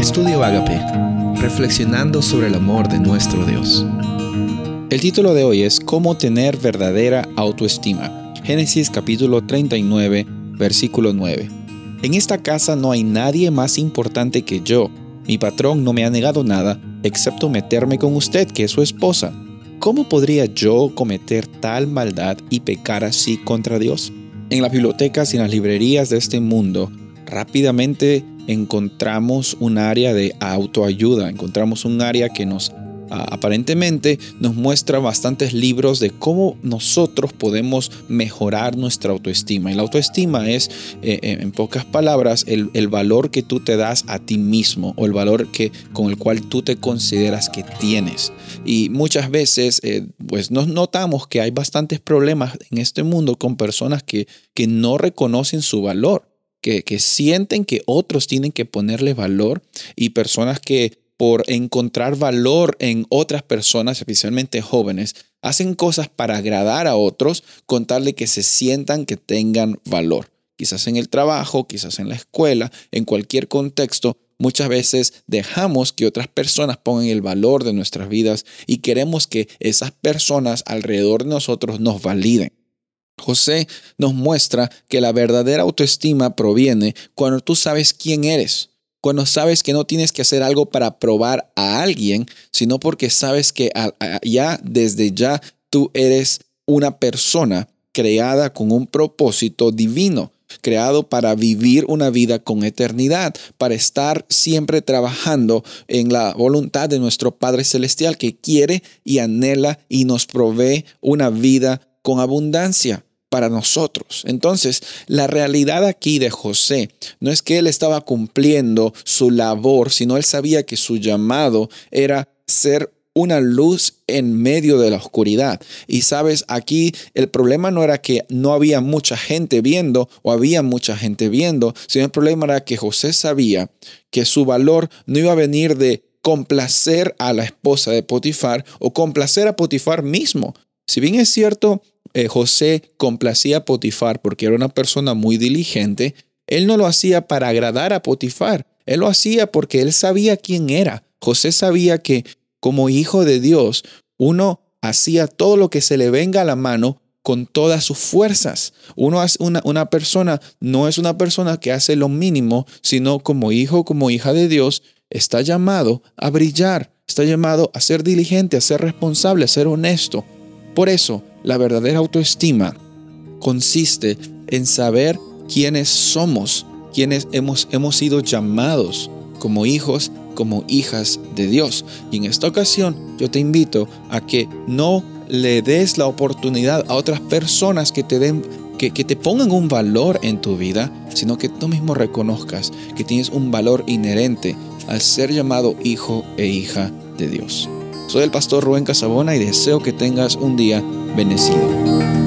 Estudio Agape, reflexionando sobre el amor de nuestro Dios. El título de hoy es Cómo tener verdadera autoestima. Génesis capítulo 39, versículo 9. En esta casa no hay nadie más importante que yo. Mi patrón no me ha negado nada, excepto meterme con usted, que es su esposa. ¿Cómo podría yo cometer tal maldad y pecar así contra Dios? En las bibliotecas y en las librerías de este mundo, rápidamente encontramos un área de autoayuda, encontramos un área que nos aparentemente nos muestra bastantes libros de cómo nosotros podemos mejorar nuestra autoestima. Y la autoestima es, eh, eh, en pocas palabras, el, valor que tú te das a ti mismo o el valor que, con el cual tú te consideras que tienes. Y muchas veces, eh, pues nos notamos que hay bastantes problemas en este mundo con personas que, que no reconocen su valor que, sienten que otros tienen que ponerle valor y personas que por encontrar valor en otras personas, especialmente jóvenes, hacen cosas para agradar a otros con tal de que se sientan que tengan valor. Quizás en el trabajo, quizás en la escuela, en cualquier contexto, muchas veces dejamos que otras personas pongan el valor de nuestras vidas y queremos que esas personas alrededor de nosotros nos validen. José nos muestra que la verdadera autoestima proviene cuando tú sabes quién eres, cuando sabes que no tienes que hacer algo para probar a alguien, sino porque sabes que ya desde ya tú eres una persona creada con un propósito divino, creado para vivir una vida con eternidad, para estar siempre trabajando en la voluntad de nuestro Padre Celestial que quiere y anhela y nos provee una vida con abundancia para nosotros. Entonces, la realidad aquí de José no es que él estaba cumpliendo su labor, sino él sabía que su llamado era ser una luz en medio de la oscuridad. Y sabes, aquí el problema no era que no había mucha gente viendo o había mucha gente viendo, sino el problema era que José sabía que su valor no iba a venir de complacer a la esposa de Potifar o complacer a Potifar mismo. Si bien es cierto, eh, José complacía a Potifar porque era una persona muy diligente, él no lo hacía para agradar a Potifar, él lo hacía porque él sabía quién era. José sabía que como hijo de Dios, uno hacía todo lo que se le venga a la mano con todas sus fuerzas. Uno una, una persona no es una persona que hace lo mínimo, sino como hijo, como hija de Dios, está llamado a brillar, está llamado a ser diligente, a ser responsable, a ser honesto. Por eso, la verdadera autoestima consiste en saber quiénes somos, quiénes hemos, hemos sido llamados como hijos, como hijas de Dios. Y en esta ocasión yo te invito a que no le des la oportunidad a otras personas que te den que, que, te pongan un valor en tu vida, sino que tú mismo reconozcas que tienes un valor inherente al ser llamado hijo e hija de Dios. Soy el pastor Rubén Casabona y deseo que tengas un día bendecido.